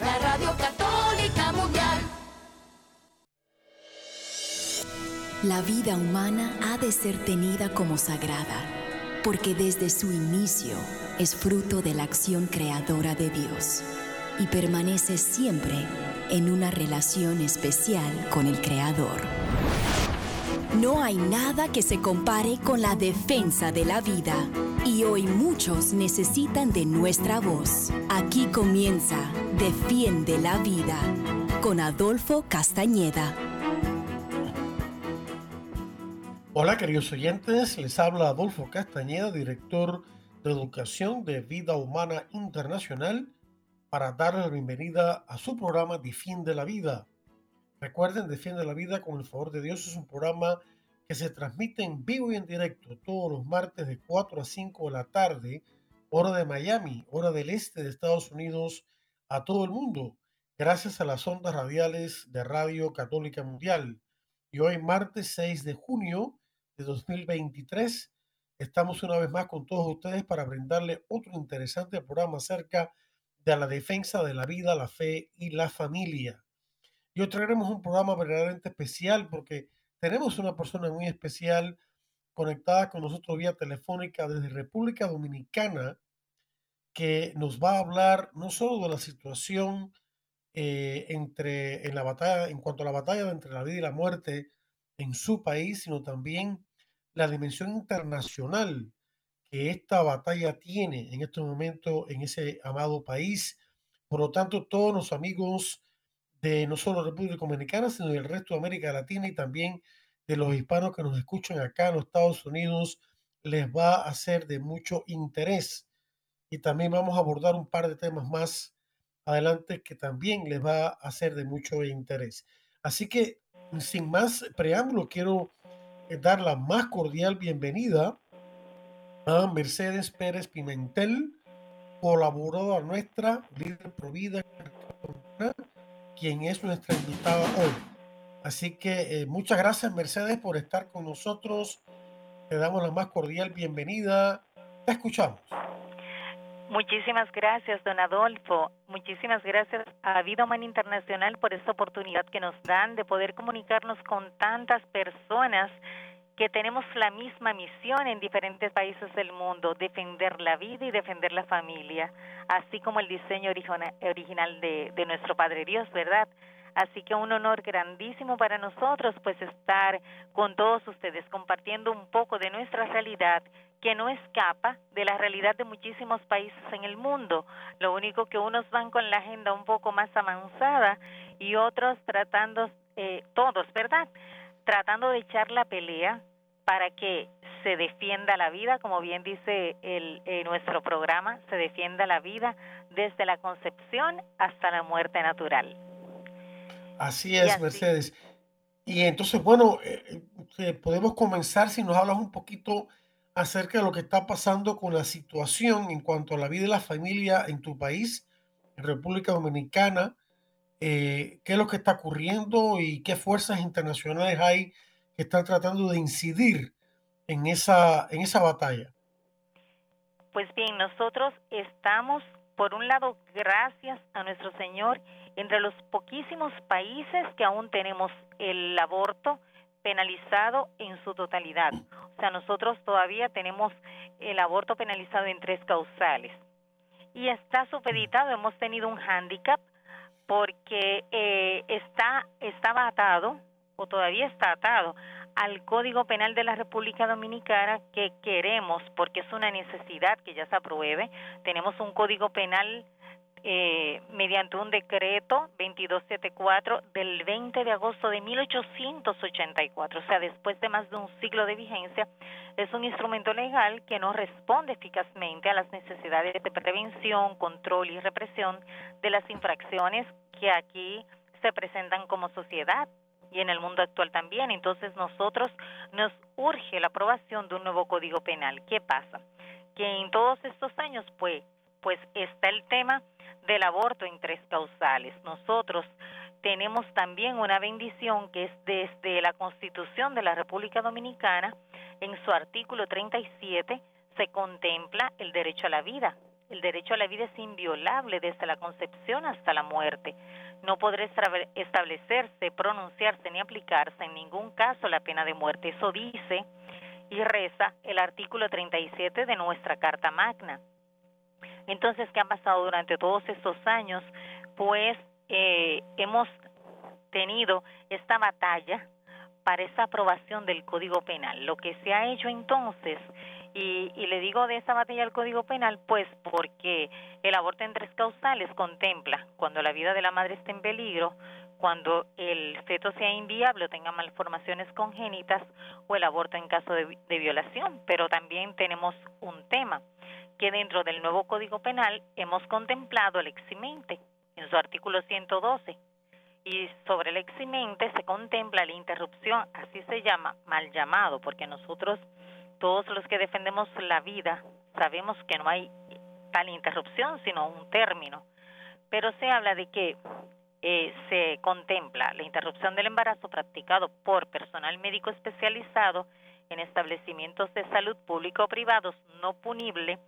La Radio Católica Mundial. La vida humana ha de ser tenida como sagrada, porque desde su inicio es fruto de la acción creadora de Dios y permanece siempre en una relación especial con el Creador. No hay nada que se compare con la defensa de la vida y hoy muchos necesitan de nuestra voz. Aquí comienza Defiende la Vida con Adolfo Castañeda. Hola queridos oyentes, les habla Adolfo Castañeda, director de Educación de Vida Humana Internacional, para darle la bienvenida a su programa Defiende la Vida. Recuerden, Defiende la Vida con el favor de Dios es un programa que se transmite en vivo y en directo todos los martes de 4 a 5 de la tarde, hora de Miami, hora del este de Estados Unidos, a todo el mundo, gracias a las ondas radiales de Radio Católica Mundial. Y hoy, martes 6 de junio de 2023, estamos una vez más con todos ustedes para brindarle otro interesante programa acerca de la defensa de la vida, la fe y la familia. Y hoy traeremos un programa verdaderamente especial porque tenemos una persona muy especial conectada con nosotros vía telefónica desde República Dominicana que nos va a hablar no solo de la situación eh, entre en la batalla en cuanto a la batalla entre la vida y la muerte en su país, sino también la dimensión internacional que esta batalla tiene en este momento en ese amado país. Por lo tanto, todos los amigos no solo República Dominicana, sino del resto de América Latina y también de los hispanos que nos escuchan acá en los Estados Unidos, les va a ser de mucho interés. Y también vamos a abordar un par de temas más adelante que también les va a ser de mucho interés. Así que, sin más preámbulo, quiero eh, dar la más cordial bienvenida a Mercedes Pérez Pimentel, colaboradora nuestra, líder Provida, quien es nuestra invitada hoy. Así que eh, muchas gracias Mercedes por estar con nosotros. Te damos la más cordial bienvenida. Te escuchamos. Muchísimas gracias, don Adolfo. Muchísimas gracias a Vida Humana Internacional por esta oportunidad que nos dan de poder comunicarnos con tantas personas que tenemos la misma misión en diferentes países del mundo, defender la vida y defender la familia, así como el diseño original de, de nuestro Padre Dios, ¿verdad? Así que un honor grandísimo para nosotros pues estar con todos ustedes compartiendo un poco de nuestra realidad que no escapa de la realidad de muchísimos países en el mundo. Lo único que unos van con la agenda un poco más avanzada y otros tratando, eh, todos, ¿verdad? Tratando de echar la pelea para que se defienda la vida, como bien dice el, eh, nuestro programa, se defienda la vida desde la concepción hasta la muerte natural. Así es, Mercedes. Y entonces, bueno, eh, eh, podemos comenzar si nos hablas un poquito acerca de lo que está pasando con la situación en cuanto a la vida y la familia en tu país, en República Dominicana, eh, qué es lo que está ocurriendo y qué fuerzas internacionales hay que están tratando de incidir en esa, en esa batalla. Pues bien, nosotros estamos, por un lado, gracias a nuestro Señor, entre los poquísimos países que aún tenemos el aborto penalizado en su totalidad. O sea, nosotros todavía tenemos el aborto penalizado en tres causales. Y está supeditado, hemos tenido un hándicap porque eh, está estaba atado o todavía está atado al Código Penal de la República Dominicana que queremos porque es una necesidad que ya se apruebe. Tenemos un Código Penal eh, mediante un decreto 2274 del 20 de agosto de 1884, o sea, después de más de un siglo de vigencia, es un instrumento legal que no responde eficazmente a las necesidades de prevención, control y represión de las infracciones que aquí se presentan como sociedad y en el mundo actual también. Entonces nosotros nos urge la aprobación de un nuevo código penal. ¿Qué pasa? Que en todos estos años pues pues está el tema del aborto en tres causales. Nosotros tenemos también una bendición que es desde la Constitución de la República Dominicana, en su artículo 37 se contempla el derecho a la vida. El derecho a la vida es inviolable desde la concepción hasta la muerte. No podrá establecerse, pronunciarse ni aplicarse en ningún caso la pena de muerte. Eso dice y reza el artículo 37 de nuestra Carta Magna. Entonces, ¿qué ha pasado durante todos estos años? Pues eh, hemos tenido esta batalla para esa aprobación del Código Penal. Lo que se ha hecho entonces, y, y, le digo de esa batalla del Código Penal, pues porque el aborto en tres causales contempla cuando la vida de la madre está en peligro, cuando el feto sea inviable o tenga malformaciones congénitas o el aborto en caso de, de violación. Pero también tenemos un tema que dentro del nuevo Código Penal hemos contemplado el eximente en su artículo 112 y sobre el eximente se contempla la interrupción, así se llama, mal llamado, porque nosotros todos los que defendemos la vida sabemos que no hay tal interrupción, sino un término. Pero se habla de que eh, se contempla la interrupción del embarazo practicado por personal médico especializado en establecimientos de salud público o privados no punible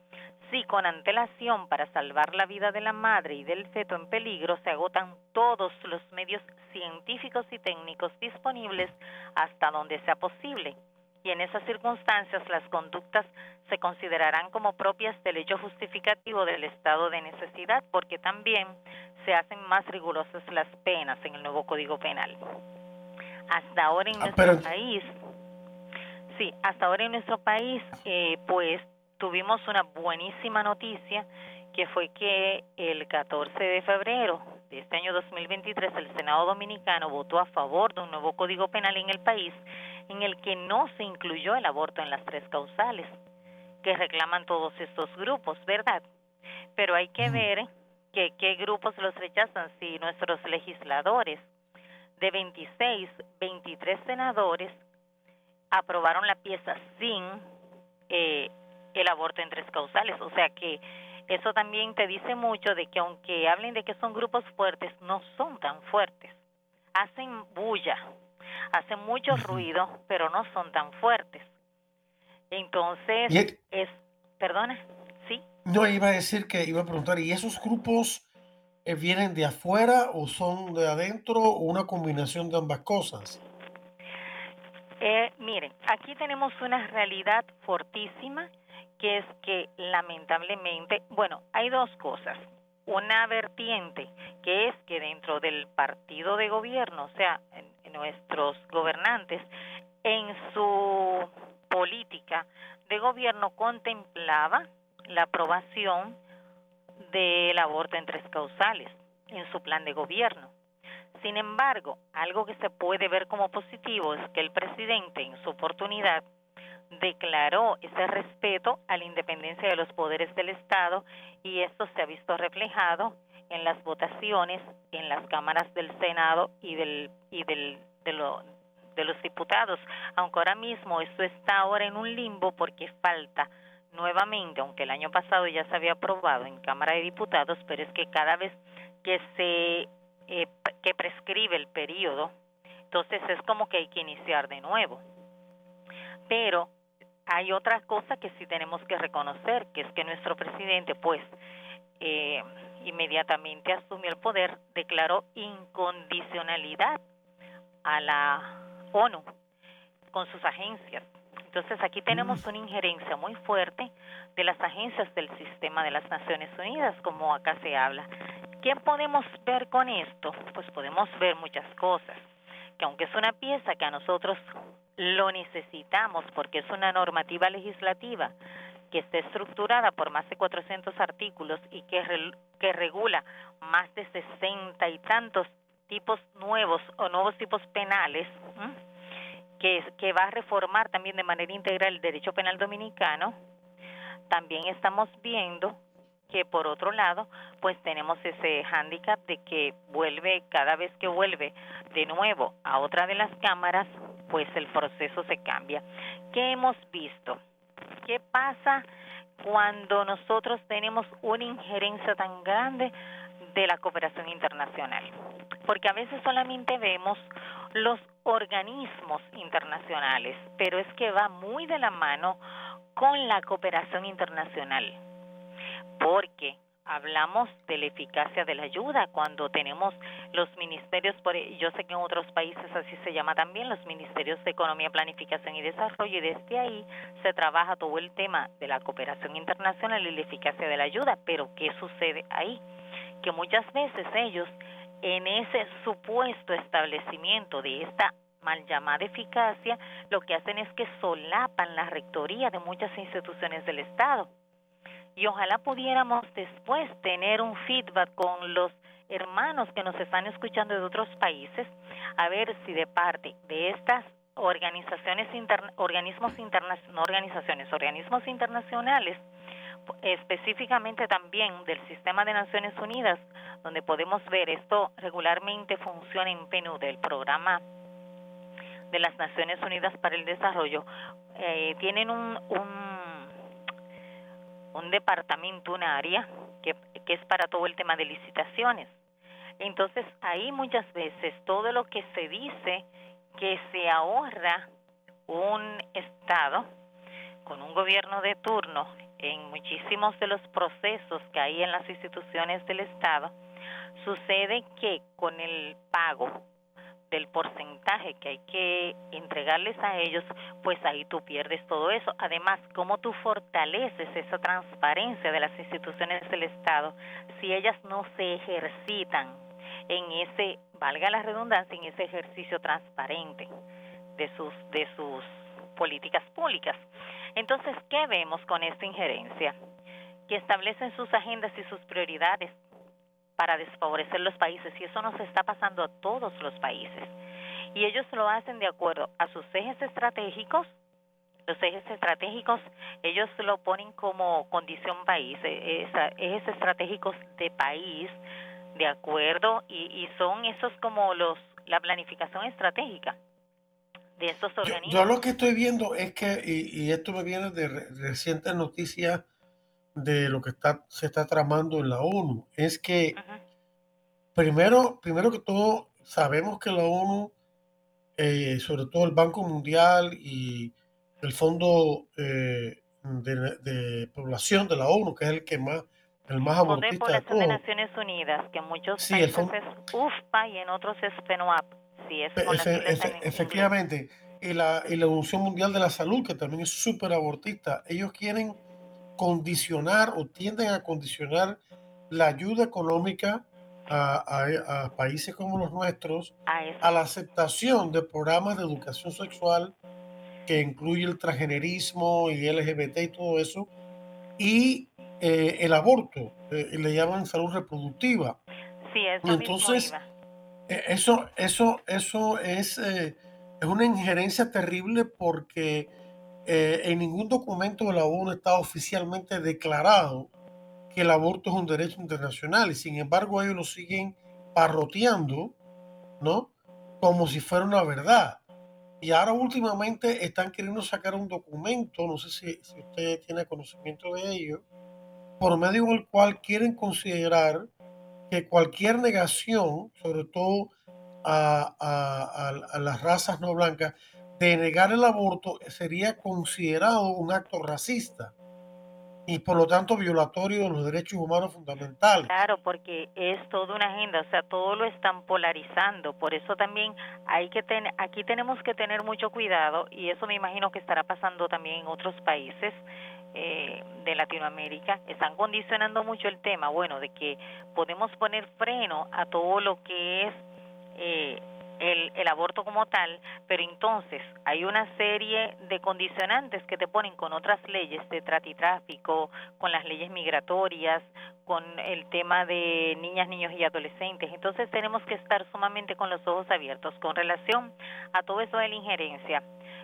si con antelación para salvar la vida de la madre y del feto en peligro se agotan todos los medios científicos y técnicos disponibles hasta donde sea posible. Y en esas circunstancias las conductas se considerarán como propias del hecho justificativo del estado de necesidad porque también se hacen más rigurosas las penas en el nuevo Código Penal. Hasta ahora en ah, nuestro país Sí, hasta ahora en nuestro país, eh, pues tuvimos una buenísima noticia que fue que el 14 de febrero de este año 2023 el Senado Dominicano votó a favor de un nuevo código penal en el país en el que no se incluyó el aborto en las tres causales que reclaman todos estos grupos, ¿verdad? Pero hay que ver que qué grupos los rechazan si nuestros legisladores de 26, 23 senadores aprobaron la pieza sin eh, el aborto en tres causales. O sea que eso también te dice mucho de que aunque hablen de que son grupos fuertes, no son tan fuertes. Hacen bulla, hacen mucho ruido, pero no son tan fuertes. Entonces, es, perdona, ¿sí? No, iba a decir que iba a preguntar, ¿y esos grupos eh, vienen de afuera o son de adentro o una combinación de ambas cosas? Eh, miren, aquí tenemos una realidad fortísima que es que lamentablemente, bueno, hay dos cosas. Una vertiente que es que dentro del partido de gobierno, o sea, nuestros gobernantes, en su política de gobierno contemplaba la aprobación del aborto en tres causales en su plan de gobierno. Sin embargo, algo que se puede ver como positivo es que el presidente en su oportunidad declaró ese respeto a la independencia de los poderes del Estado y esto se ha visto reflejado en las votaciones en las cámaras del Senado y del y del de, de los diputados, aunque ahora mismo esto está ahora en un limbo porque falta nuevamente, aunque el año pasado ya se había aprobado en Cámara de Diputados, pero es que cada vez que se eh, que prescribe el periodo, entonces es como que hay que iniciar de nuevo. Pero hay otra cosa que sí tenemos que reconocer, que es que nuestro presidente, pues, eh, inmediatamente asumió el poder, declaró incondicionalidad a la ONU con sus agencias. Entonces aquí tenemos mm. una injerencia muy fuerte de las agencias del sistema de las Naciones Unidas, como acá se habla. ¿Qué podemos ver con esto? Pues podemos ver muchas cosas, que aunque es una pieza que a nosotros lo necesitamos porque es una normativa legislativa que está estructurada por más de 400 artículos y que, que regula más de 60 y tantos tipos nuevos o nuevos tipos penales, que, que va a reformar también de manera integral el derecho penal dominicano, también estamos viendo que por otro lado, pues tenemos ese hándicap de que vuelve, cada vez que vuelve de nuevo a otra de las cámaras, pues el proceso se cambia. ¿Qué hemos visto? ¿Qué pasa cuando nosotros tenemos una injerencia tan grande de la cooperación internacional? Porque a veces solamente vemos los organismos internacionales, pero es que va muy de la mano con la cooperación internacional porque hablamos de la eficacia de la ayuda cuando tenemos los ministerios, por, yo sé que en otros países así se llama también, los ministerios de Economía, Planificación y Desarrollo, y desde ahí se trabaja todo el tema de la cooperación internacional y la eficacia de la ayuda. Pero ¿qué sucede ahí? Que muchas veces ellos, en ese supuesto establecimiento de esta mal llamada eficacia, lo que hacen es que solapan la rectoría de muchas instituciones del Estado y ojalá pudiéramos después tener un feedback con los hermanos que nos están escuchando de otros países, a ver si de parte de estas organizaciones, organismos internacionales, no organizaciones, organismos internacionales, específicamente también del sistema de Naciones Unidas, donde podemos ver esto regularmente funciona en PNUD, el programa de las Naciones Unidas para el Desarrollo, eh, tienen un, un un departamento, un área que, que es para todo el tema de licitaciones. Entonces, ahí muchas veces todo lo que se dice que se ahorra un Estado con un gobierno de turno en muchísimos de los procesos que hay en las instituciones del Estado, sucede que con el pago del porcentaje que hay que entregarles a ellos, pues ahí tú pierdes todo eso. Además, ¿cómo tú fortaleces esa transparencia de las instituciones del Estado si ellas no se ejercitan en ese, valga la redundancia, en ese ejercicio transparente de sus, de sus políticas públicas? Entonces, ¿qué vemos con esta injerencia? Que establecen sus agendas y sus prioridades para desfavorecer los países y eso nos está pasando a todos los países. Y ellos lo hacen de acuerdo a sus ejes estratégicos. Los ejes estratégicos ellos lo ponen como condición país, e, ejes estratégicos de país, de acuerdo, y, son esos como los la planificación estratégica de estos organismos. Yo, lo que estoy viendo es que, y, esto me viene de recientes noticias de lo que está, se está tramando en la ONU es que primero, primero que todo sabemos que la ONU, eh, sobre todo el Banco Mundial y el Fondo eh, de, Población de la ONU, que es el que más el más amortista de, de Naciones Unidas, que muchos sí, países es UFPA y en otros es FENOAP. Sí, es efectivamente. Y la, y la Organización Mundial de la Salud, que también es súper abortista, ellos quieren condicionar o tienden a condicionar la ayuda económica a, países como los nuestros a, la aceptación de programas de educación sexual que incluye el transgenerismo y LGBT y todo eso, y eh, el aborto, eh, le llaman salud reproductiva. Sí, eso Entonces, eh, eso, eso, eso es, es una injerencia terrible porque eh, en ningún documento de la ONU está oficialmente declarado que el aborto es un derecho internacional y sin embargo ellos lo siguen parroteando, ¿no? Como si fuera una verdad. Y ahora últimamente están queriendo sacar un documento, no sé si, si usted tiene conocimiento de ello, por medio del cual quieren considerar que cualquier negación, sobre todo a, a las razas no blancas, de negar el aborto sería considerado un acto racista y por lo tanto violatorio de los derechos humanos fundamentales. Claro, porque es toda una agenda, o sea, todo lo están polarizando, por eso también hay que tener, aquí tenemos que tener mucho cuidado y eso me imagino que estará pasando también en otros países eh, de Latinoamérica, están condicionando mucho el tema, bueno, de que podemos poner freno a todo lo que es eh, el, el aborto como tal, pero entonces hay una serie de condicionantes que te ponen con otras leyes de trata y tráfico, con las leyes migratorias, con el tema de niñas, niños y adolescentes. Entonces tenemos que estar sumamente con los ojos abiertos con relación a todo eso de la injerencia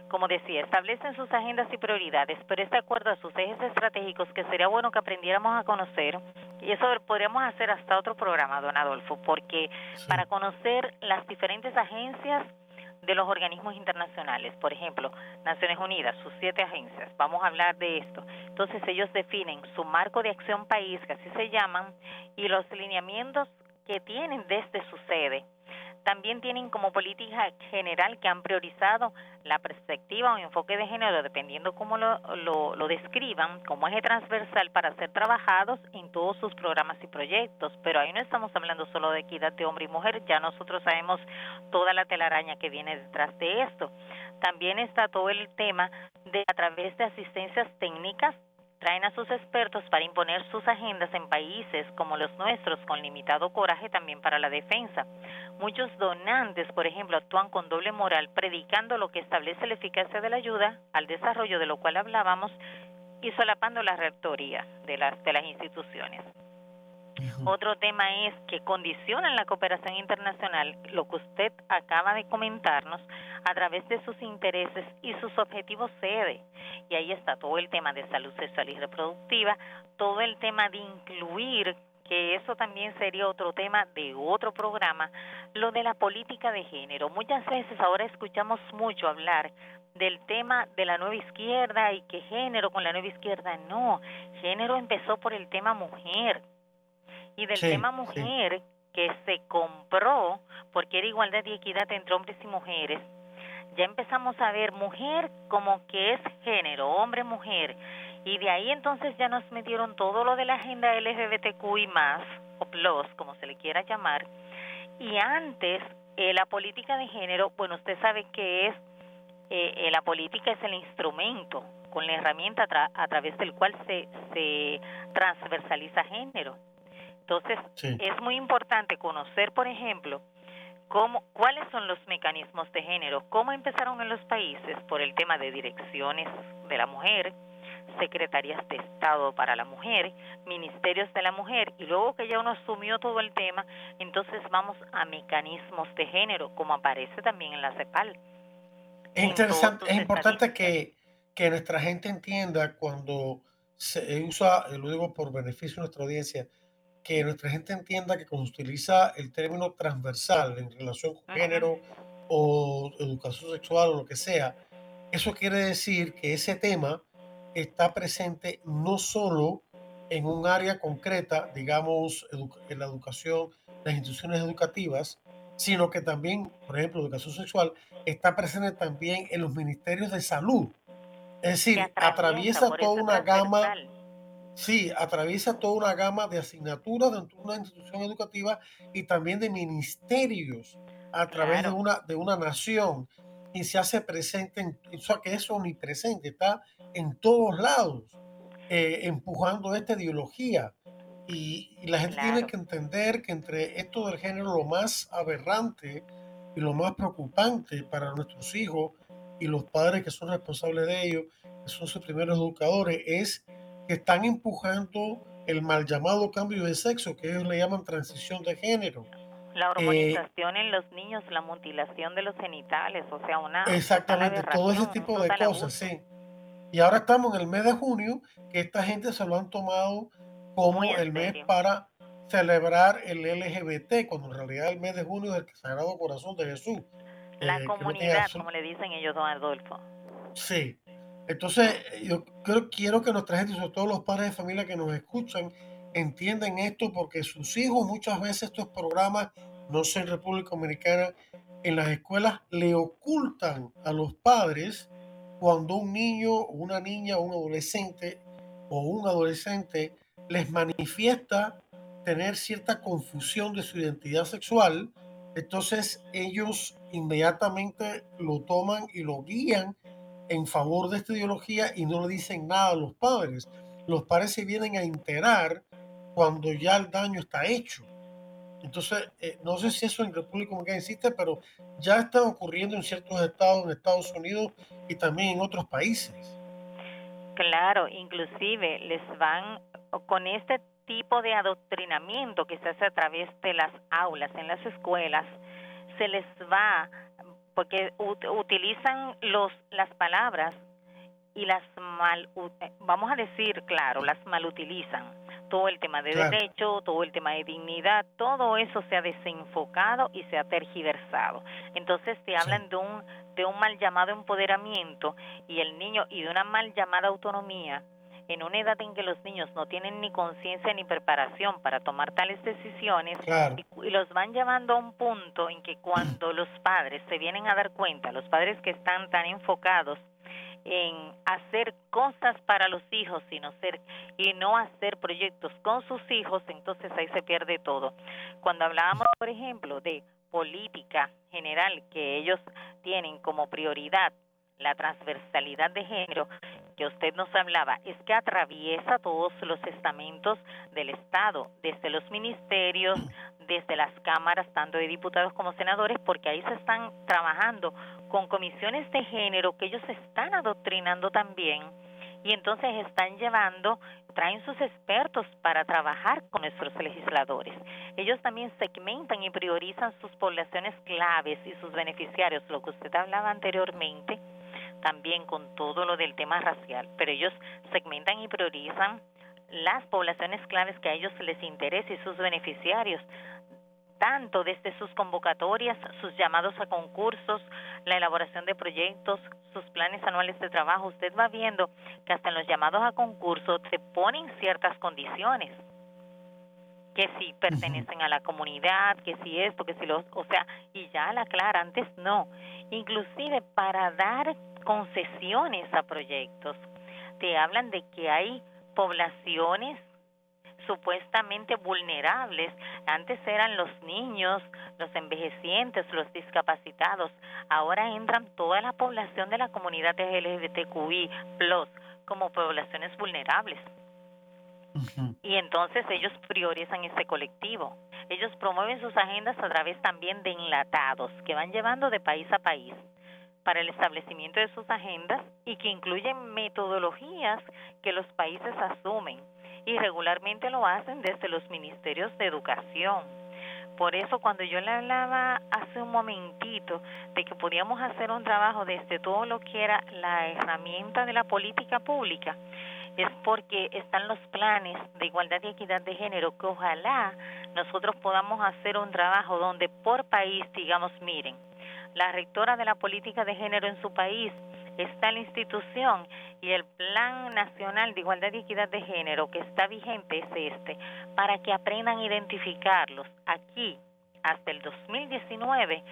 como decía, establecen sus agendas y prioridades, pero es de acuerdo a sus ejes estratégicos que sería bueno que aprendiéramos a conocer, y eso podríamos hacer hasta otro programa, don Adolfo, porque para conocer las diferentes agencias de los organismos internacionales, por ejemplo, Naciones Unidas, sus siete agencias, vamos a hablar de esto. Entonces ellos definen su marco de acción país, que así se llaman, y los lineamientos que tienen desde su sede también tienen como política general que han priorizado la perspectiva o enfoque de género, dependiendo cómo lo, lo, lo, describan, como eje transversal para ser trabajados en todos sus programas y proyectos. Pero ahí no estamos hablando solo de equidad de hombre y mujer, ya nosotros sabemos toda la telaraña que viene detrás de esto. También está todo el tema de a través de asistencias técnicas traen a sus expertos para imponer sus agendas en países como los nuestros con limitado coraje también para la defensa. Muchos donantes, por ejemplo, actúan con doble moral, predicando lo que establece la eficacia de la ayuda al desarrollo de lo cual hablábamos y solapando la rectoría de las, de las instituciones. Otro tema es que condicionan la cooperación internacional, lo que usted acaba de comentarnos, a través de sus intereses y sus objetivos sede. Y ahí está todo el tema de salud sexual y reproductiva, todo el tema de incluir que eso también sería otro tema de otro programa, lo de la política de género. Muchas veces ahora escuchamos mucho hablar del tema de la nueva izquierda y que género con la nueva izquierda. No, género empezó por el tema mujer. Y del tema mujer que se compró porque era igualdad y equidad entre hombres y mujeres, ya empezamos a ver mujer como que es género, hombre, mujer. Y de ahí entonces ya nos metieron todo lo de la agenda LGBTQ y más, o plus, como se le quiera llamar. Y antes, eh, la política de género, bueno, usted sabe que es, eh, eh, la política es el instrumento, con la herramienta a través del cual se, se transversaliza género. Entonces, es muy importante conocer, por ejemplo, cómo, cuáles son los mecanismos de género, cómo empezaron en los países por el tema de direcciones de la mujer, secretarías de Estado para la mujer, ministerios de la mujer, y luego que ya uno asumió todo el tema, entonces vamos a mecanismos de género, como aparece también en la CEPAL. Es interesante, es importante que, que nuestra gente entienda cuando se usa, lo digo por beneficio de nuestra audiencia, que nuestra gente entienda que cuando se utiliza el término transversal en relación con género o educación sexual o lo que sea, eso quiere decir que ese tema está presente no solo en un área concreta, digamos, en la educación, las instituciones educativas, sino que también, por ejemplo, educación sexual, está presente también en los ministerios de salud. Es decir, atraviesa toda una gama Sí, atraviesa toda una gama de asignaturas dentro de una institución educativa y también de ministerios a través de, una, de una nación y se hace presente, en, o sea, que es omnipresente, está en todos lados, eh, empujando esta ideología. Y, la gente tiene que entender que entre esto del género lo más aberrante y lo más preocupante para nuestros hijos y los padres que son responsables de ellos, que son sus primeros educadores, es que están empujando el mal llamado cambio de sexo, que ellos le llaman transición de género. La hormonización en los niños, la mutilación de los genitales, o sea, una... Exactamente, todo ese tipo de cosas, sí. Y ahora estamos en el mes de junio, que esta gente se lo han tomado como el mes para celebrar el LGBT, cuando en realidad el mes de junio es el Sagrado Corazón de Jesús. La eh, comunidad, como le dicen ellos, don Adolfo. Sí, entonces, yo quiero, quiero que nuestra gente, sobre todo los padres de familia que nos escuchan, entiendan esto porque sus hijos muchas veces estos programas, no sé en República Dominicana, en las escuelas le ocultan a los padres cuando un niño, una niña, un adolescente o un adolescente les manifiesta tener cierta confusión de su identidad sexual, entonces ellos inmediatamente lo toman y lo guían en favor de esta ideología y no le dicen nada a los padres. Los padres se vienen a enterar cuando ya el daño está hecho. Entonces, eh, no sé si eso en República Dominicana existe, pero ya está ocurriendo en ciertos estados, en Estados Unidos y también en otros países. Claro, inclusive les van con este tipo de adoctrinamiento que se hace a través de las aulas, en las escuelas, se les va porque utilizan los las palabras y las mal eh, vamos a decir claro las malutilizan. Todo el tema de derecho todo el tema de dignidad todo eso se ha desenfocado y se ha tergiversado. Entonces te hablan de un de un mal llamado empoderamiento y el niño y de una mal llamada autonomía en una edad en que los niños no tienen ni conciencia ni preparación para tomar tales decisiones y, los van llevando a un punto en que cuando los padres se vienen a dar cuenta, los padres que están tan enfocados en hacer cosas para los hijos sino ser y no hacer proyectos con sus hijos, entonces ahí se pierde todo. Cuando hablábamos, por ejemplo, de política general que ellos tienen como prioridad la transversalidad de género que usted nos hablaba es que atraviesa todos los estamentos del Estado, desde los ministerios, desde las cámaras, tanto de diputados como senadores, porque ahí se están trabajando con comisiones de género que ellos están adoctrinando también y entonces están llevando, traen sus expertos para trabajar con nuestros legisladores. Ellos también segmentan y priorizan sus poblaciones claves y sus beneficiarios, lo que usted hablaba anteriormente, también con todo lo del tema racial, pero ellos segmentan y priorizan las poblaciones claves que a ellos les interesa y sus beneficiarios, tanto desde sus convocatorias, sus llamados a concursos, la elaboración de proyectos, sus planes anuales de trabajo. Usted va viendo que hasta en los llamados a concursos se ponen ciertas condiciones que si pertenecen a la comunidad, que si esto, que si los, o sea, y ya la clara, antes no. Inclusive para dar concesiones a proyectos. Te hablan de que hay poblaciones supuestamente vulnerables. Antes eran los niños, los envejecientes, los discapacitados. Ahora entran toda la población de la comunidad LGBTQI plus como poblaciones vulnerables. Y entonces ellos priorizan ese colectivo. Ellos promueven sus agendas a través también de enlatados que van llevando de país a país para el establecimiento de sus agendas y que incluyen metodologías que los países asumen y regularmente lo hacen desde los ministerios de educación. Por eso cuando yo le hablaba hace un momentito de que podíamos hacer un trabajo desde todo lo que era la herramienta de la política pública, es porque están los planes de igualdad y equidad de género que ojalá nosotros podamos hacer un trabajo donde por país digamos, miren, la rectora de la política de género en su país está la institución y el Plan Nacional de Igualdad y Equidad de Género que está vigente es este, para que aprendan a identificarlos. Aquí, hasta el 2019,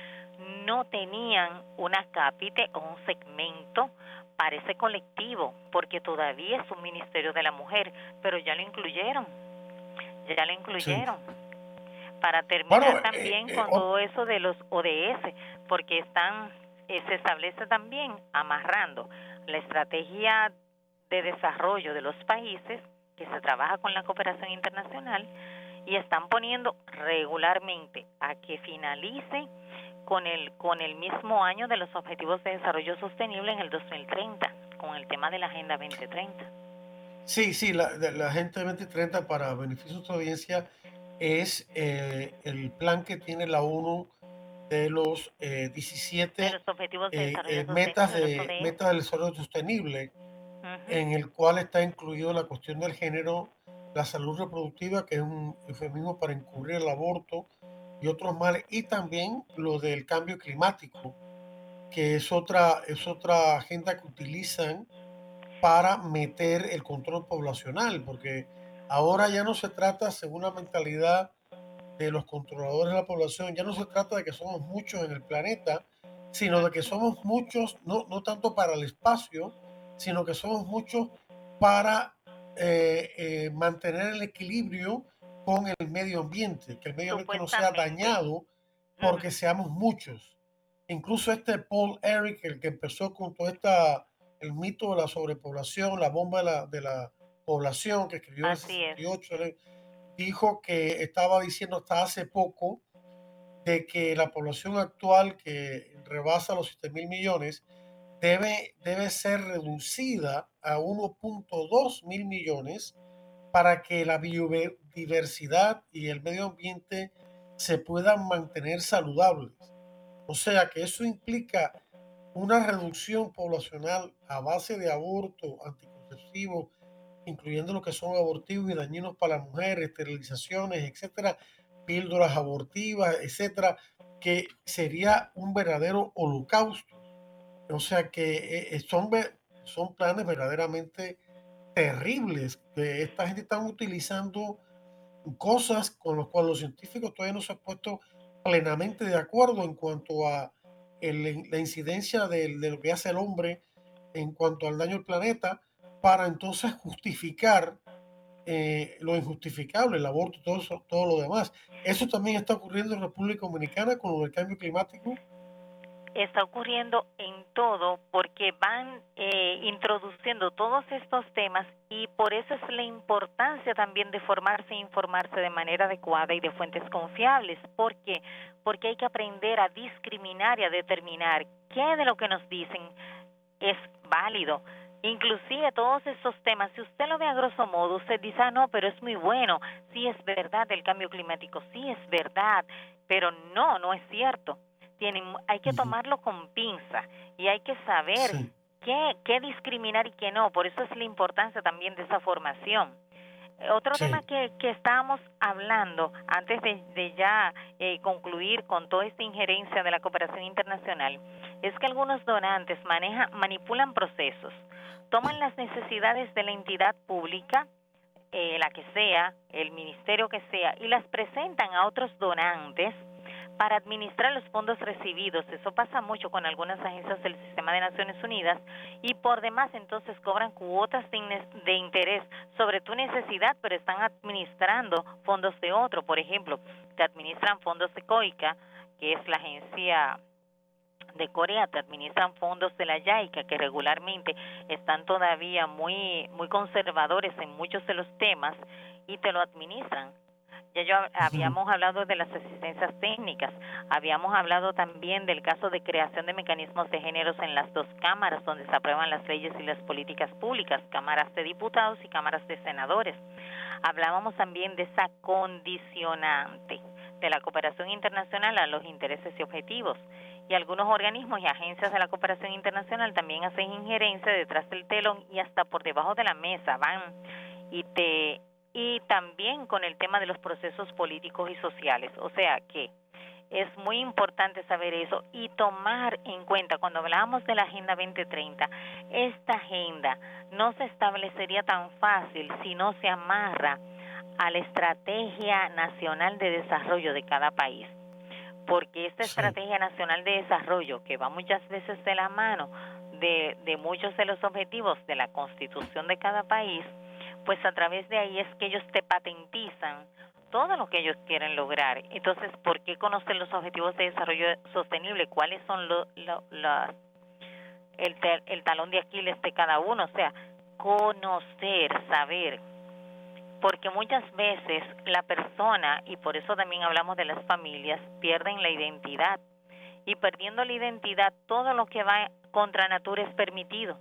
no tenían una cápite o un segmento para ese colectivo, porque todavía es un ministerio de la mujer, pero ya lo incluyeron, ya lo incluyeron. Para terminar eh, también eh, con todo eso de los ODS, porque están eh, se establece también amarrando la estrategia de desarrollo de los países que se trabaja con la cooperación internacional y están poniendo regularmente a que finalice con el con el mismo año de los objetivos de desarrollo sostenible en el 2030 con el tema de la agenda 2030 sí sí la, la agenda 2030 para beneficio de su audiencia es eh, el plan que tiene la ONU de los 17 eh, eh, eh, metas, de, metas del desarrollo sostenible, en el cual está incluido la cuestión del género, la salud reproductiva, que es un eufemismo para encubrir el aborto y otros males, y también lo del cambio climático, que es otra, es otra agenda que utilizan para meter el control poblacional, porque ahora ya no se trata según la mentalidad de los controladores de la población, ya no se trata de que somos muchos en el planeta, sino de que somos muchos, no, no tanto para el espacio, sino que somos muchos para eh, eh, mantener el equilibrio con el medio ambiente, que el medio ambiente no sea dañado porque seamos muchos. Incluso este Paul Eric, el que empezó con todo esta, el mito de la sobrepoblación, la bomba de la, de la población, que escribió en el 68, dijo que estaba diciendo hasta hace poco de que la población actual que rebasa los 7 mil millones debe, debe ser reducida a 1.2 mil millones para que la biodiversidad y el medio ambiente se puedan mantener saludables. O sea que eso implica una reducción poblacional a base de aborto, anticonceptivo, incluyendo lo que son abortivos y dañinos para la mujer, esterilizaciones, etcétera, píldoras abortivas, etcétera, que sería un verdadero holocausto. O sea que eh, eh, son, son planes verdaderamente terribles. Que esta gente está utilizando cosas con las cuales los científicos todavía no se han puesto plenamente de acuerdo en cuanto a la incidencia de, lo que hace el hombre en cuanto al daño al planeta, para entonces justificar eh, lo injustificable, el aborto, todo, todo lo demás. Eso también está ocurriendo en República Dominicana con el cambio climático está ocurriendo en todo porque van eh, introduciendo todos estos temas y por eso es la importancia también de formarse e informarse de manera adecuada y de fuentes confiables. ¿Por qué? Porque hay que aprender a discriminar y a determinar qué de lo que nos dicen es válido. Inclusive todos estos temas, si usted lo ve a grosso modo, usted dice, ah, no, pero es muy bueno, sí es verdad el cambio climático, sí es verdad, pero no, no es cierto. Hay que tomarlo con pinza y hay que saber qué, qué discriminar y qué no. Por eso es la importancia también de esa formación. Otro tema que, que estábamos hablando antes de, ya eh, concluir con toda esta injerencia de la cooperación internacional es que algunos donantes manejan, manipulan procesos, toman las necesidades de la entidad pública, eh, la que sea, el ministerio que sea, y las presentan a otros donantes para administrar los fondos recibidos. Eso pasa mucho con algunas agencias del sistema de Naciones Unidas y por demás entonces cobran cuotas de, interés sobre tu necesidad, pero están administrando fondos de otro. Por ejemplo, te administran fondos de COICA, que es la agencia de Corea te administran fondos de la YAICA que regularmente están todavía muy muy conservadores en muchos de los temas y te lo administran ya yo habíamos hablado de las asistencias técnicas, habíamos hablado también del caso de creación de mecanismos de géneros en las dos cámaras donde se aprueban las leyes y las políticas públicas, cámaras de diputados y cámaras de senadores. Hablábamos también de esa condicionante de la cooperación internacional a los intereses y objetivos. Y algunos organismos y agencias de la cooperación internacional también hacen injerencia detrás del telón y hasta por debajo de la mesa van y te y también con el tema de los procesos políticos y sociales. O sea que es muy importante saber eso y tomar en cuenta cuando hablábamos de la Agenda 2030, esta agenda no se establecería tan fácil si no se amarra a la estrategia nacional de desarrollo de cada país. Porque esta estrategia nacional de desarrollo, que va muchas veces de la mano de, de muchos de los objetivos de la constitución de cada país, pues a través de ahí es que ellos te patentizan todo lo que ellos quieren lograr. Entonces, ¿por qué conocer los objetivos de desarrollo sostenible? ¿Cuáles son lo, el, el talón de Aquiles de cada uno? O sea, conocer, saber. Porque muchas veces la persona, y por eso también hablamos de las familias, pierden la identidad. Y perdiendo la identidad, todo lo que va contra natura es permitido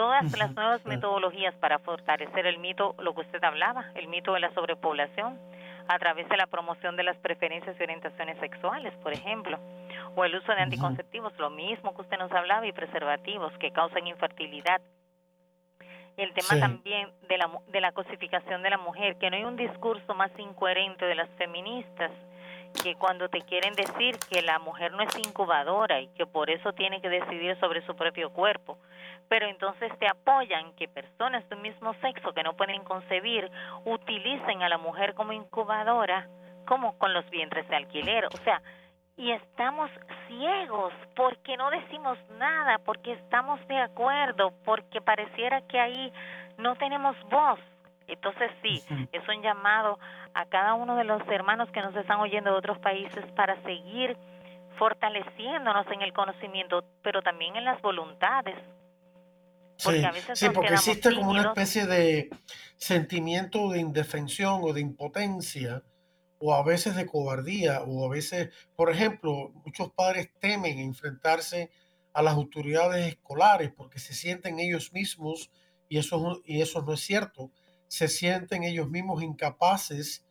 todas las nuevas metodologías para fortalecer el mito, lo que usted hablaba, el mito de la sobrepoblación, a través de la promoción de las preferencias y orientaciones sexuales, por ejemplo, o el uso de anticonceptivos, lo mismo que usted nos hablaba, y preservativos que causan infertilidad. El tema también de la, de la cosificación de la mujer, que no hay un discurso más incoherente de las feministas que cuando te quieren decir que la mujer no es incubadora y que por eso tiene que decidir sobre su propio cuerpo, pero entonces te apoyan que personas de un mismo sexo que no pueden concebir utilicen a la mujer como incubadora, como con los vientres de alquiler, o sea, y estamos ciegos porque no decimos nada, porque estamos de acuerdo, porque pareciera que ahí no tenemos voz. Entonces sí, es un llamado a cada uno de los hermanos que nos están oyendo de otros países para seguir fortaleciéndonos en el conocimiento, pero también en las voluntades, sí, porque existe como una especie de sentimiento de indefensión o de impotencia, o a veces de cobardía, o a veces, por ejemplo, muchos padres temen enfrentarse a las autoridades escolares porque se sienten ellos mismos, y eso, y eso no es cierto, se sienten ellos mismos incapaces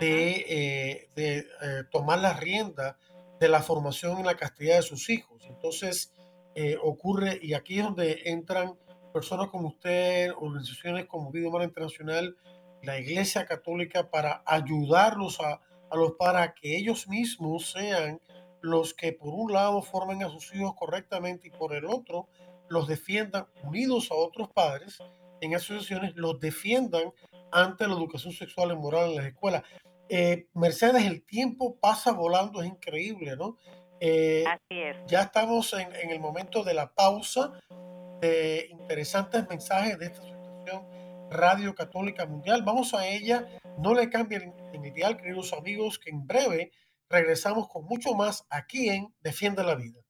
de, eh, de eh, tomar la rienda de la formación y la castidad de sus hijos. Entonces, eh, ocurre, y aquí es donde entran personas como usted, organizaciones como Vida Humana Internacional, la Iglesia Católica, para ayudarlos a, a los para que ellos mismos sean los que por un lado formen a sus hijos correctamente y por el otro los defiendan unidos a otros padres en asociaciones los defiendan ante la educación sexual y moral en las escuelas. Eh, Mercedes, el tiempo pasa volando, es increíble, ¿no? Eh, Así es. Ya estamos en, el momento de la pausa de interesantes mensajes de esta Radio Católica Mundial. Vamos a ella. No le cambien el ideal, queridos amigos, que en breve regresamos con mucho más aquí en Defiende la Vida.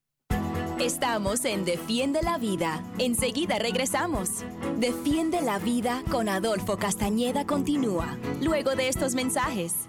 Estamos en Defiende la Vida. Enseguida regresamos. Defiende la Vida con Adolfo Castañeda continúa, luego de estos mensajes.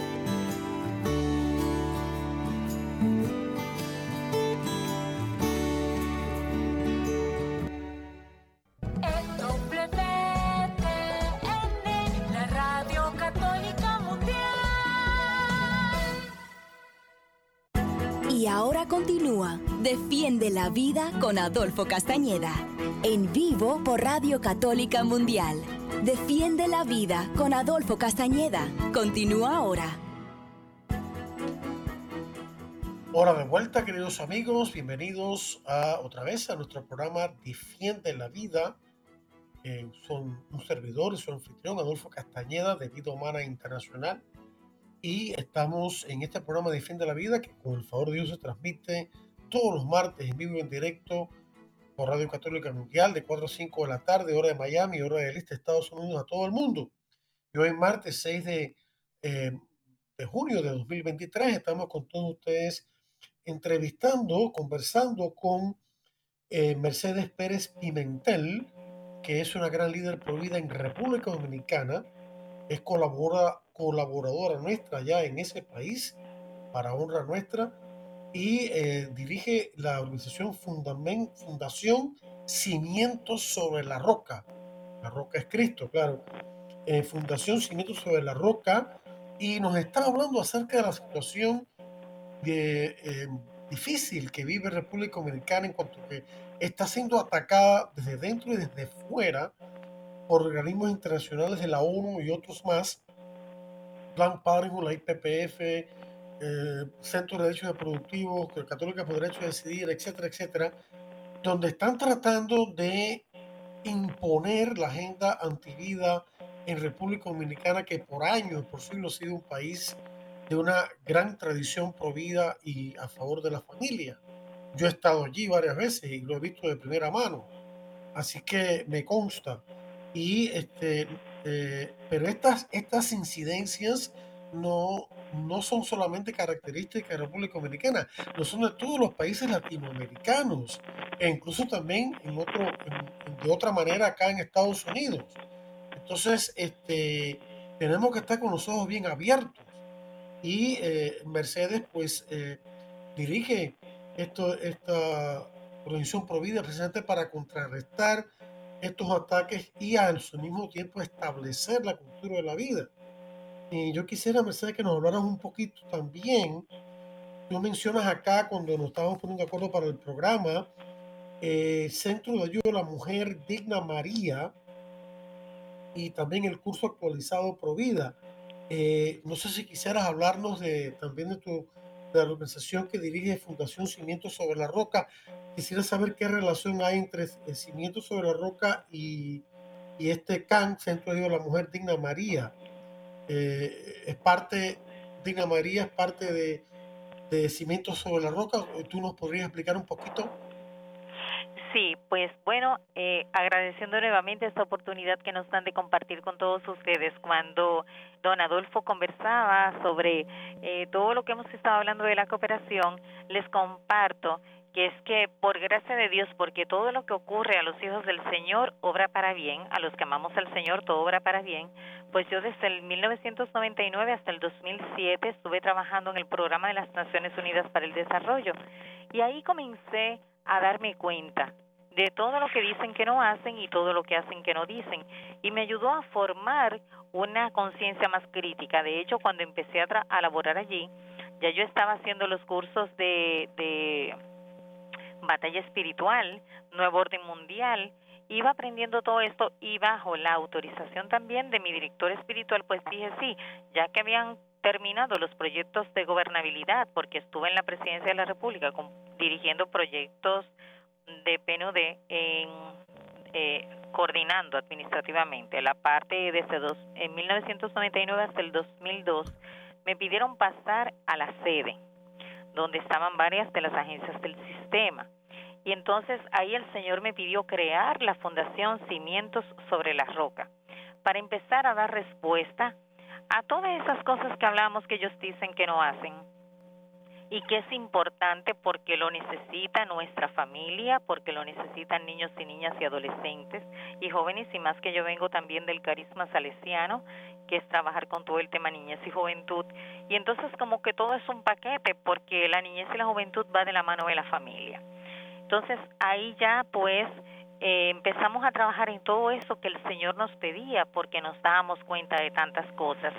Defiende la vida con Adolfo Castañeda. En vivo por Radio Católica Mundial. Defiende la vida con Adolfo Castañeda. Continúa ahora. Hola de vuelta, queridos amigos. Bienvenidos a, otra vez a nuestro programa Defiende la vida. son un servidor su anfitrión, Adolfo Castañeda, de Vida Humana Internacional. Y estamos en este programa Defiende la Vida, que con el favor de Dios se transmite todos los martes en vivo y en directo por Radio Católica Mundial de 4 a 5 de la tarde, hora de Miami, hora del este, Estados Unidos, a todo el mundo. Y hoy martes 6 de, eh, de junio de 2023 estamos con todos ustedes entrevistando, conversando con eh, Mercedes Pérez Pimentel, que es una gran líder pro vida en República Dominicana, es colabora, colaboradora nuestra ya en ese país, para honra nuestra, y eh, dirige la organización Fundación Cimientos sobre la Roca. La Roca es Cristo, claro. Eh, Fundación Cimientos sobre la Roca y nos está hablando acerca de la situación de, eh, difícil que vive República Dominicana en cuanto que está siendo atacada desde dentro y desde fuera por organismos internacionales de la ONU y otros más, Plan Parenthood, la IPPF, eh, Centro de Derechos Reproductivos, Católica por Derecho a Decidir, etcétera, etcétera, donde están tratando de imponer la agenda antivida en República Dominicana, que por años, por siglos ha sido un país de una gran tradición pro vida y a favor de la familia. Yo he estado allí varias veces y lo he visto de primera mano, así que me consta. Y este, eh, pero estas, estas incidencias no, no son solamente características de la República Dominicana, no son de todos los países latinoamericanos e incluso también de otra manera acá en Estados Unidos. Entonces, este, tenemos que estar con los ojos bien abiertos. Y eh, Mercedes, pues, eh, dirige esto, esta Organización Provida precisamente para contrarrestar estos ataques y al mismo tiempo establecer la cultura de la vida. Y yo quisiera, Mercedes, que nos hablaras un poquito también. Tú mencionas acá, cuando nos estábamos poniendo de acuerdo para el programa, eh, Centro de Ayuda a la Mujer Digna María y también el curso actualizado Provida. Eh, no sé si quisieras hablarnos de, también de, tu, de la organización que dirige Fundación Cimientos sobre la Roca Quisiera saber qué relación hay entre el cimiento sobre la roca y, y este CAN, Centro de la Mujer Digna María. Eh, es parte, Digna María es parte de, de Cimientos sobre la Roca. ¿Tú nos podrías explicar un poquito? Sí, pues bueno, eh, agradeciendo nuevamente esta oportunidad que nos dan de compartir con todos ustedes. Cuando don Adolfo conversaba sobre eh, todo lo que hemos estado hablando de la cooperación, les comparto que es que por gracia de Dios, porque todo lo que ocurre a los hijos del Señor obra para bien, a los que amamos al Señor todo obra para bien, pues yo desde el 1999 hasta el 2007 estuve trabajando en el programa de las Naciones Unidas para el Desarrollo y ahí comencé a darme cuenta de todo lo que dicen que no hacen y todo lo que hacen que no dicen y me ayudó a formar una conciencia más crítica. De hecho, cuando empecé a, a laborar allí, ya yo estaba haciendo los cursos de, de batalla espiritual, nuevo orden mundial, iba aprendiendo todo esto y bajo la autorización también de mi director espiritual, pues dije sí, ya que habían terminado los proyectos de gobernabilidad, porque estuve en la presidencia de la República dirigiendo proyectos de PNUD en, eh, coordinando administrativamente la parte desde dos, en 1999 hasta el 2002 me pidieron pasar a la sede donde estaban varias de las agencias del sistema. Y entonces ahí el Señor me pidió crear la Fundación Cimientos sobre la Roca, para empezar a dar respuesta a todas esas cosas que hablamos que ellos dicen que no hacen y que es importante porque lo necesita nuestra familia, porque lo necesitan niños y niñas y adolescentes y jóvenes y más que yo vengo también del carisma salesiano que es trabajar con todo el tema niñez y juventud. Y entonces como que todo es un paquete porque la niñez y la juventud va de la mano de la familia. Entonces ahí ya pues eh, empezamos a trabajar en todo eso que el Señor nos pedía porque nos dábamos cuenta de tantas cosas.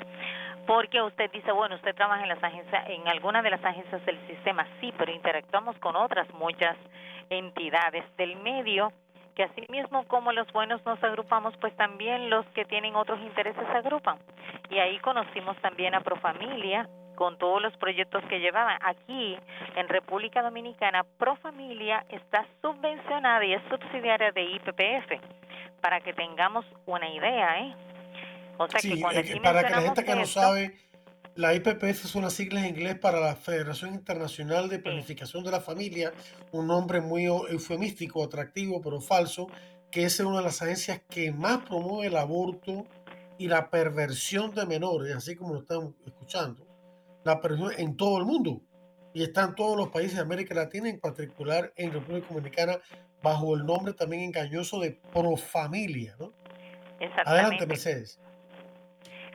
Porque usted dice, bueno, usted trabaja en las agencias, en alguna de las agencias del sistema, sí, pero interactuamos con otras muchas entidades del medio que así mismo como los buenos nos agrupamos, pues también los que tienen otros intereses se agrupan. Y ahí conocimos también a Profamilia con todos los proyectos que llevaban. Aquí, en República Dominicana, Profamilia está subvencionada y es subsidiaria de IPPF, para que tengamos una idea, ¿eh? O sea que cuando eh, para que la gente que no sabe la IPPF son las siglas en inglés para la Federación Internacional de Planificación de la Familia, un nombre muy eufemístico, atractivo, pero falso, que es una de las agencias que más promueve el aborto y la perversión de menores, así como lo están escuchando, la perversión en todo el mundo. Y está en todos los países de América Latina, en particular en República Dominicana, bajo el nombre también engañoso de Profamilia. ¿no? Adelante, Mercedes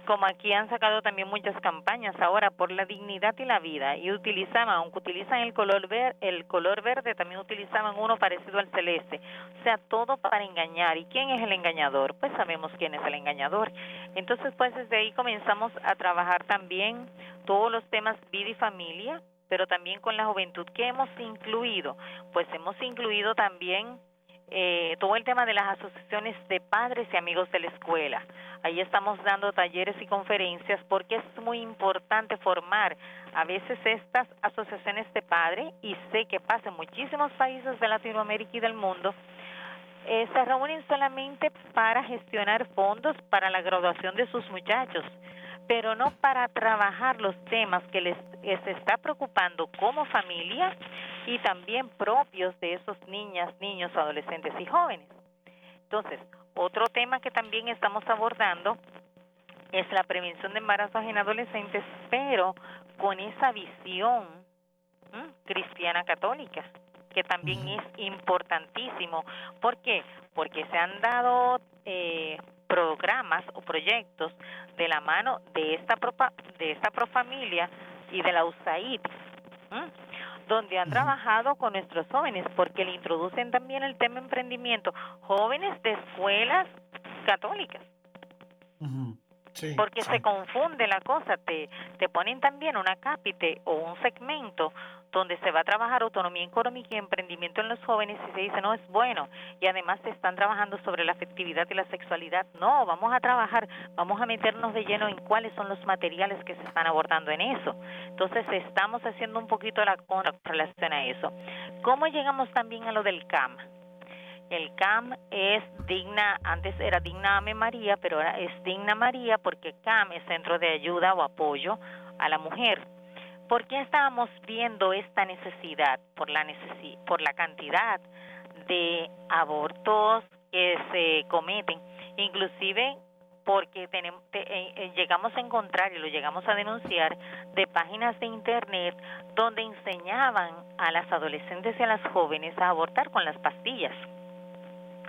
como aquí han sacado también muchas campañas ahora por la dignidad y la vida y utilizaban, aunque utilizan el color ver, el color verde, también utilizaban uno parecido al celeste. O sea, todo para engañar. ¿Y quién es el engañador? Pues sabemos quién es el engañador. Entonces, pues desde ahí comenzamos a trabajar también todos los temas vida y familia, pero también con la juventud que hemos incluido. Pues hemos incluido también eh, todo el tema de las asociaciones de padres y amigos de la escuela. Ahí estamos dando talleres y conferencias porque es muy importante formar a veces estas asociaciones de padres y sé que pasa en muchísimos países de Latinoamérica y del mundo. Eh, se reúnen solamente para gestionar fondos para la graduación de sus muchachos, pero no para trabajar los temas que les, les está preocupando como familia y también propios de esos niñas, niños, adolescentes y jóvenes. Entonces, otro tema que también estamos abordando es la prevención de embarazos en adolescentes, pero con esa visión cristiana católica, que también es importantísimo. ¿Por qué? Porque se han dado eh, programas o proyectos de la mano de esta, de esta profamilia y de la USAID donde han trabajado con nuestros jóvenes, porque le introducen también el tema emprendimiento, jóvenes de escuelas católicas. porque se confunde la cosa, te, te ponen también una cápite o un segmento donde se va a trabajar autonomía económica y emprendimiento en los jóvenes y se dice no es bueno y además se están trabajando sobre la afectividad y la sexualidad. No, vamos a trabajar, vamos a meternos de lleno en cuáles son los materiales que se están abordando en eso. Entonces estamos haciendo un poquito la con relación a eso. ¿Cómo llegamos también a lo del CAM? El CAM es digna, antes era digna Ame María, pero ahora es digna María porque CAM es centro de ayuda o apoyo a la mujer ¿Por qué estábamos viendo esta necesidad? Por la, por la cantidad de abortos que se cometen, inclusive porque tenemos, eh, eh, llegamos a encontrar y lo llegamos a denunciar de páginas de internet donde enseñaban a las adolescentes y a las jóvenes a abortar con las pastillas.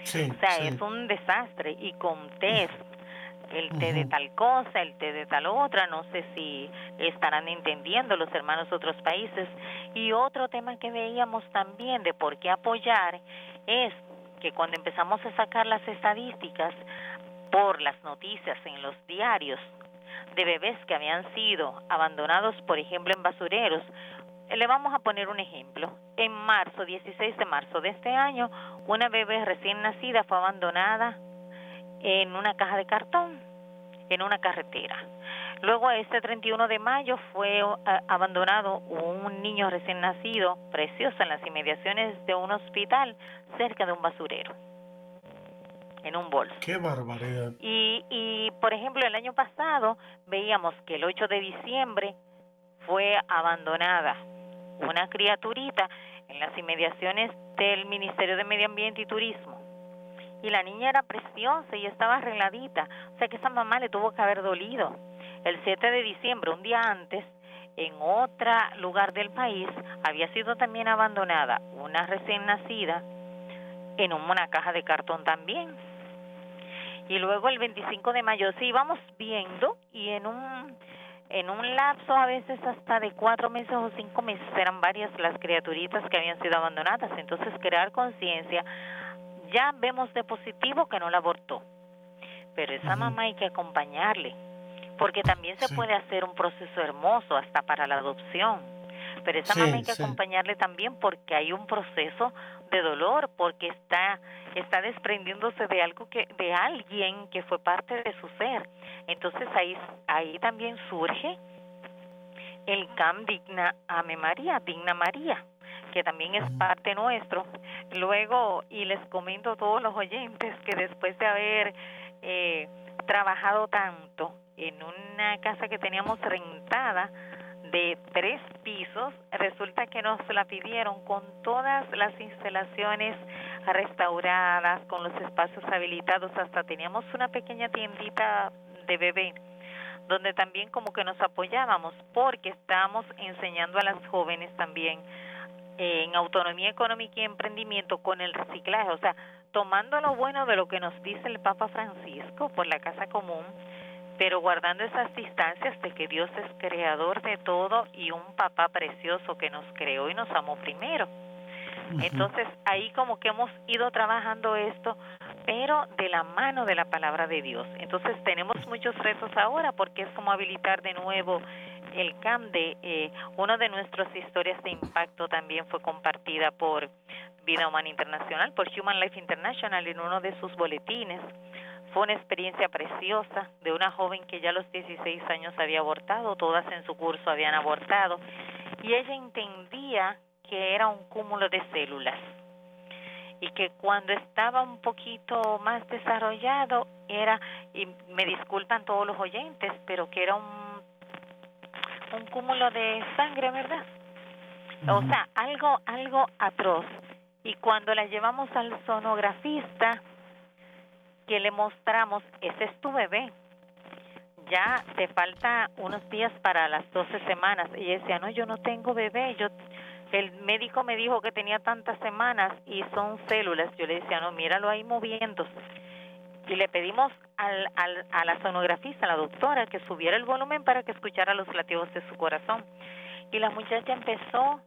o sea, es un desastre y con test el té de tal cosa, el té de tal otra, no sé si estarán entendiendo los hermanos de otros países. Y otro tema que veíamos también de por qué apoyar es que cuando empezamos a sacar las estadísticas por las noticias en los diarios de bebés que habían sido abandonados, por ejemplo, en basureros, le vamos a poner un ejemplo. En marzo, 16 de marzo de este año, una bebé recién nacida fue abandonada en una caja de cartón en una carretera. Luego, este 31 de mayo fue abandonado un niño recién nacido, precioso, en las inmediaciones de un hospital, cerca de un basurero, en un bolso. ¡Qué barbaridad! Y, y, por ejemplo, el año pasado veíamos que el 8 de diciembre fue abandonada una criaturita en las inmediaciones del Ministerio de Medio Ambiente y Turismo y la niña era preciosa y estaba arregladita, o sea que esa mamá le tuvo que haber dolido. El 7 de diciembre, un día antes, en otro lugar del país, había sido también abandonada una recién nacida en una caja de cartón también. Y luego el 25 de mayo sí íbamos viendo y en un en un lapso a veces hasta de cuatro meses o cinco meses eran varias las criaturitas que habían sido abandonadas. Entonces crear conciencia ya vemos de positivo que no la abortó. Pero esa mamá hay que acompañarle, porque también se puede hacer un proceso hermoso hasta para la adopción. Pero esa mamá hay que acompañarle también porque hay un proceso de dolor, porque está está desprendiéndose de algo que de alguien que fue parte de su ser. Entonces ahí ahí también surge el CAM digna Ame María, digna María que también es parte nuestro. Luego, y les comento a todos los oyentes que después de haber eh, trabajado tanto en una casa que teníamos rentada de tres pisos, resulta que nos la pidieron con todas las instalaciones restauradas, con los espacios habilitados, hasta teníamos una pequeña tiendita de bebé donde también como que nos apoyábamos porque estábamos enseñando a las jóvenes también en autonomía económica y emprendimiento con el reciclaje, o sea, tomando lo bueno de lo que nos dice el Papa Francisco por la casa común, pero guardando esas distancias de que Dios es creador de todo y un papá precioso que nos creó y nos amó primero. Entonces, ahí como que hemos ido trabajando esto, pero de la mano de la palabra de Dios. Entonces, tenemos muchos retos ahora porque es como habilitar de nuevo el CAM de eh, una de nuestras historias de impacto también fue compartida por Vida Humana Internacional, por Human Life International en uno de sus boletines. Fue una experiencia preciosa de una joven que ya a los 16 años había abortado, todas en su curso habían abortado, y ella entendía que era un cúmulo de células y que cuando estaba un poquito más desarrollado era, y me disculpan todos los oyentes, pero que era un un cúmulo de sangre, ¿verdad? O sea, algo, algo atroz. Y cuando la llevamos al sonografista, que le mostramos, ese es tu bebé, ya te falta unos días para las 12 semanas. Y ella decía, no, yo no tengo bebé, yo el médico me dijo que tenía tantas semanas y son células. Yo le decía, no, míralo ahí moviéndose y le pedimos al, al, a la sonografista, a la doctora, que subiera el volumen para que escuchara los latidos de su corazón. Y la muchacha empezó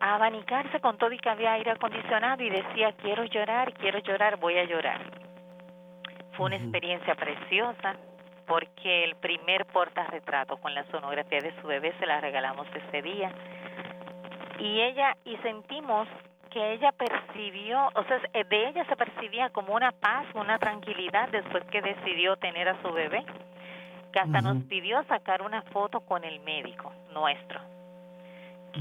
a abanicarse con todo y que había aire acondicionado y decía, quiero llorar, quiero llorar, voy a llorar. Fue una experiencia preciosa porque el primer portarretrato con la sonografía de su bebé se la regalamos ese día. Y ella, y sentimos que ella percibió, o sea, de ella se percibía como una paz, una tranquilidad después que decidió tener a su bebé, que hasta nos pidió sacar una foto con el médico nuestro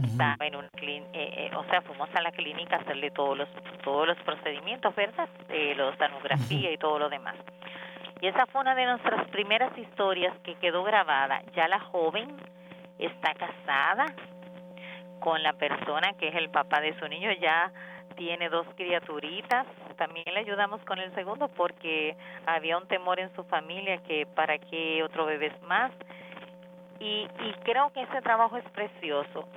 estaba en un eh, eh, o sea, fuimos a la clínica a hacerle todos los todos los procedimientos, ¿verdad? Eh, la sonografía y todo lo demás. Y esa fue una de nuestras primeras historias que quedó grabada. Ya la joven está casada con la persona que es el papá de su niño, ya tiene dos criaturitas. También le ayudamos con el segundo porque había un temor en su familia que para qué otro bebé es más. Y, y creo que ese trabajo es precioso.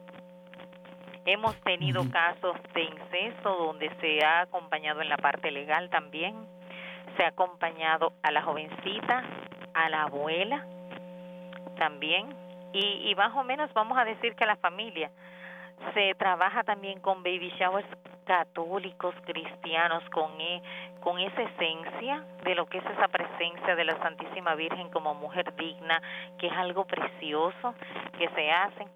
Hemos tenido casos de incesto donde se ha acompañado en la parte legal también, se ha acompañado a la jovencita, a la abuela también, y, y más o menos vamos a decir que la familia se trabaja también con baby showers católicos, cristianos, con, e, con esa esencia de lo que es esa presencia de la Santísima Virgen como mujer digna, que es algo precioso que se hace.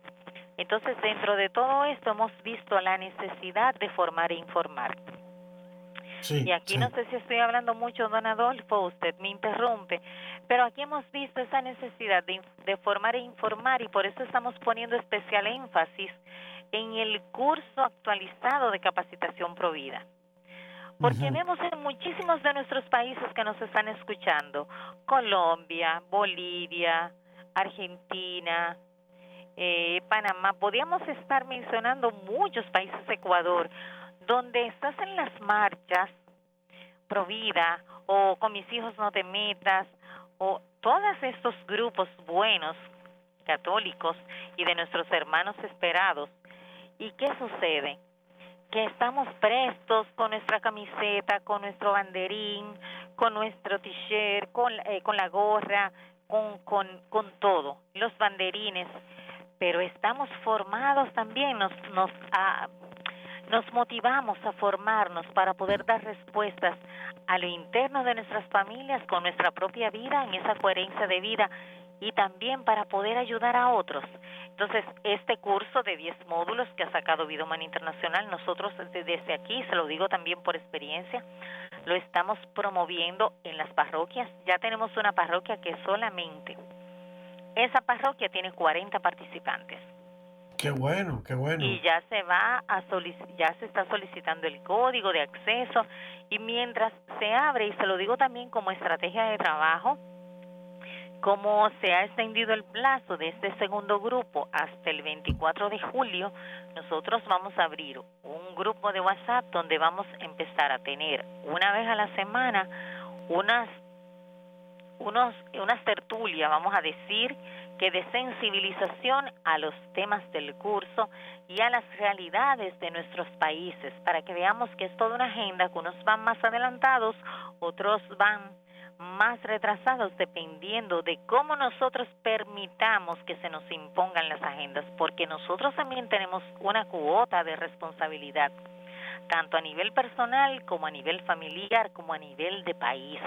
Entonces, dentro de todo esto hemos visto la necesidad de formar e informar. y aquí no sé si estoy hablando mucho, don Adolfo, usted me interrumpe, pero aquí hemos visto esa necesidad de, de formar e informar y por eso estamos poniendo especial énfasis en el curso actualizado de capacitación provida. Porque vemos en muchísimos de nuestros países que nos están escuchando, Colombia, Bolivia, Argentina, eh, Panamá, podríamos estar mencionando muchos países, Ecuador, donde estás en las marchas, Provida, o con mis hijos no te metas, o todos estos grupos buenos, católicos, y de nuestros hermanos esperados. ¿Y qué sucede? Que estamos prestos con nuestra camiseta, con nuestro banderín, con nuestro t-shirt, con, eh, con la gorra, con, con, con todo, los banderines pero estamos formados también, nos, nos, ah, nos motivamos a formarnos para poder dar respuestas a lo interno de nuestras familias con nuestra propia vida, en esa coherencia de vida y también para poder ayudar a otros. Entonces, este curso de 10 módulos que ha sacado Vidoman Internacional, nosotros desde aquí, se lo digo también por experiencia, lo estamos promoviendo en las parroquias. Ya tenemos una parroquia que solamente esa parroquia tiene 40 participantes. Qué bueno, qué bueno. Y ya se va a ya se está solicitando el código de acceso y mientras se abre y se lo digo también como estrategia de trabajo, como se ha extendido el plazo de este segundo grupo hasta el 24 de julio, nosotros vamos a abrir un grupo de WhatsApp donde vamos a empezar a tener una vez a la semana unas unos, unas tertulias, vamos a decir, que de sensibilización a los temas del curso y a las realidades de nuestros países, para que veamos que es toda una agenda, que unos van más adelantados, otros van más retrasados, dependiendo de cómo nosotros permitamos que se nos impongan las agendas, porque nosotros también tenemos una cuota de responsabilidad tanto a nivel personal como a nivel familiar, como a nivel de país.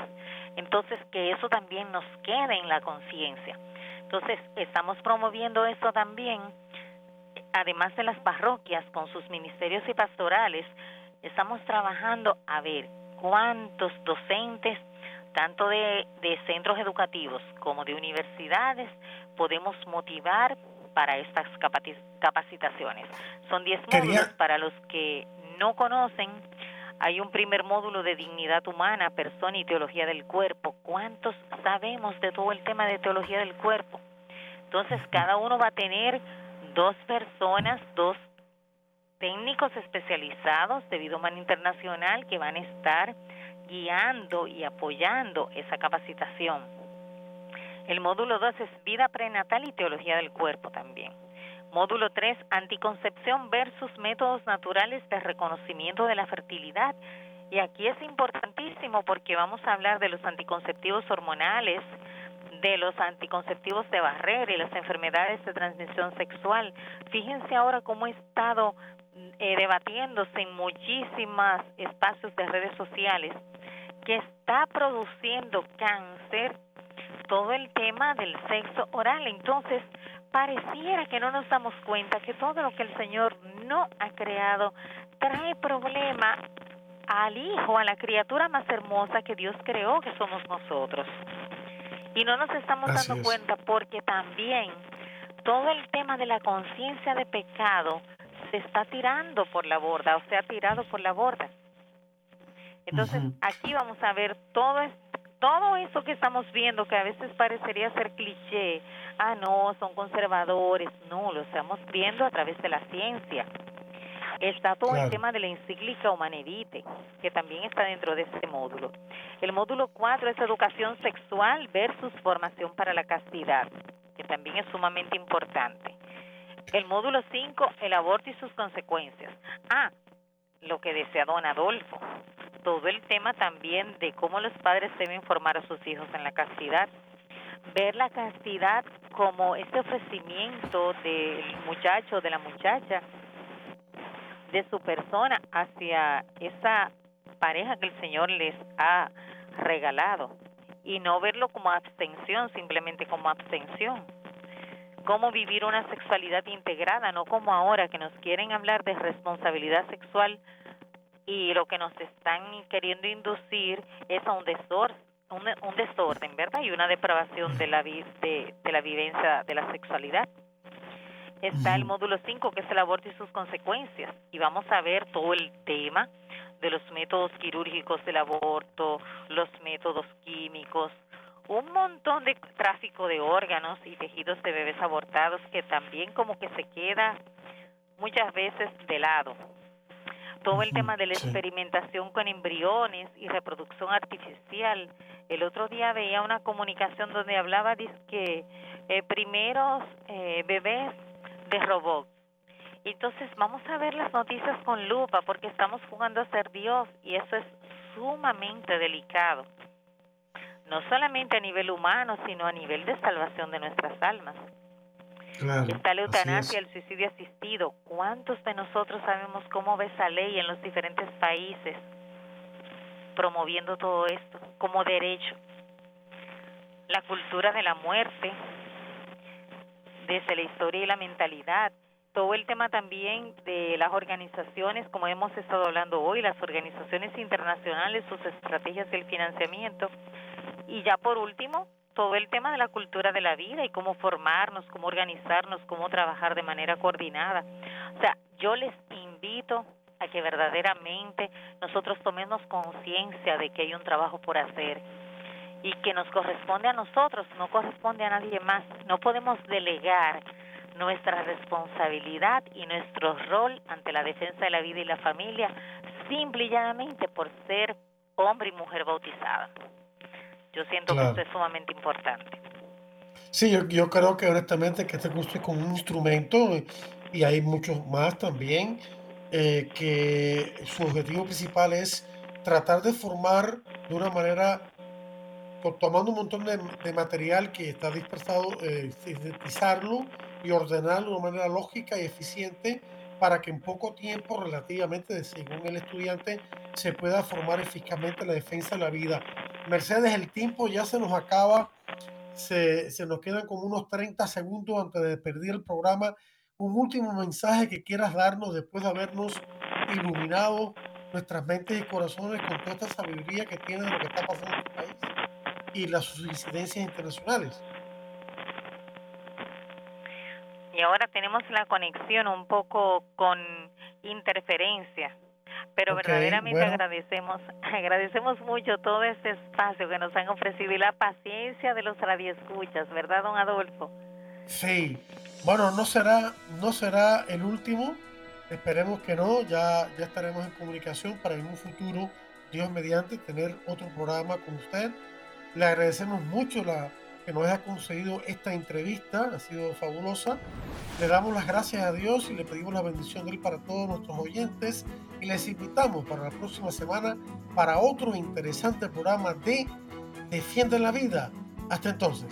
Entonces, que eso también nos quede en la conciencia. Entonces, estamos promoviendo eso también, además de las parroquias con sus ministerios y pastorales, estamos trabajando a ver cuántos docentes, tanto de, de centros educativos como de universidades, podemos motivar para estas capacitaciones. Son 10 módulos para los que no conocen, hay un primer módulo de dignidad humana, persona y teología del cuerpo. ¿Cuántos sabemos de todo el tema de teología del cuerpo? Entonces, cada uno va a tener dos personas, dos técnicos especializados de vida humana internacional que van a estar guiando y apoyando esa capacitación. El módulo 2 es vida prenatal y teología del cuerpo también. Módulo 3, anticoncepción versus métodos naturales de reconocimiento de la fertilidad. Y aquí es importantísimo porque vamos a hablar de los anticonceptivos hormonales, de los anticonceptivos de barrera y las enfermedades de transmisión sexual. Fíjense ahora cómo ha estado eh, debatiéndose en muchísimos espacios de redes sociales que está produciendo cáncer todo el tema del sexo oral. Entonces, pareciera que no nos damos cuenta que todo lo que el Señor no ha creado trae problema al hijo, a la criatura más hermosa que Dios creó, que somos nosotros. Y no nos estamos dando cuenta porque también todo el tema de la conciencia de pecado se está tirando por la borda o se ha tirado por la borda. Entonces, aquí vamos a ver todo todo eso que estamos viendo que a veces parecería ser cliché, ah no, son conservadores, no, lo estamos viendo a través de la ciencia. Está todo el tema de la encíclica Humanevite, que también está dentro de este módulo. El módulo 4 es educación sexual versus formación para la castidad, que también es sumamente importante. El módulo 5, el aborto y sus consecuencias. Ah, lo que decía don Adolfo, todo el tema también de cómo los padres deben formar a sus hijos en la castidad. Ver la castidad como este ofrecimiento del muchacho, de la muchacha, de su persona hacia esa pareja que el Señor les ha regalado y no verlo como abstención, simplemente como abstención. Cómo vivir una sexualidad integrada, no como ahora que nos quieren hablar de responsabilidad sexual y lo que nos están queriendo inducir es a un desorden, un, desorden, ¿verdad? Y una depravación de la, de, de la vivencia de la sexualidad. Está el módulo 5, que es el aborto y sus consecuencias, y vamos a ver todo el tema de los métodos quirúrgicos del aborto, los métodos químicos, un montón de tráfico de órganos y tejidos de bebés abortados que también como que se queda muchas veces de lado todo el tema de la experimentación con embriones y reproducción artificial. El otro día veía una comunicación donde hablaba de que eh, primeros eh, bebés de robots. Entonces vamos a ver las noticias con lupa porque estamos jugando a ser Dios y eso es sumamente delicado. No solamente a nivel humano, sino a nivel de salvación de nuestras almas. Está la eutanasia, el suicidio asistido. ¿Cuántos de nosotros sabemos cómo ve esa ley en los diferentes países promoviendo todo esto como derecho? La cultura de la muerte, desde la historia y la mentalidad, todo el tema también de las organizaciones, como hemos estado hablando hoy, las organizaciones internacionales, sus estrategias del financiamiento. Y ya por último, todo el tema de la cultura de la vida y cómo formarnos, cómo organizarnos, cómo trabajar de manera coordinada. O sea, yo les invito a que verdaderamente nosotros tomemos conciencia de que hay un trabajo por hacer y que nos corresponde a nosotros, no corresponde a nadie más. No podemos delegar nuestra responsabilidad y nuestro rol ante la defensa de la vida y la familia simple y llanamente por ser hombre y mujer bautizada. Yo siento que esto es sumamente importante. Sí, yo, creo que honestamente que este curso es como un instrumento y hay muchos más también eh, que su objetivo principal es tratar de formar de una manera tomando un montón de, material que está dispersado, eh, sintetizarlo y ordenarlo de una manera lógica y eficiente para que en poco tiempo, relativamente, según el estudiante, se pueda formar eficazmente la defensa de la vida. Mercedes, el tiempo ya se nos acaba, se, se nos quedan como unos 30 segundos antes de perder el programa. Un último mensaje que quieras darnos después de habernos iluminado nuestras mentes y corazones con toda esta sabiduría que tiene de lo que está pasando en este país y las incidencias internacionales. y ahora tenemos la conexión un poco con interferencia. Pero verdaderamente agradecemos, agradecemos mucho todo este espacio que nos han ofrecido y la paciencia de los radioescuchas, ¿verdad, don Adolfo? Sí. Bueno, no será, no será el último. Esperemos que no. Ya, ya estaremos en comunicación para en un futuro, Dios mediante, tener otro programa con usted. Le agradecemos mucho la, que nos haya conseguido esta entrevista, ha sido fabulosa. Le damos las gracias a Dios y le pedimos la bendición de Él para todos nuestros oyentes y les invitamos para la próxima semana para otro interesante programa de Defiende la Vida. Hasta entonces.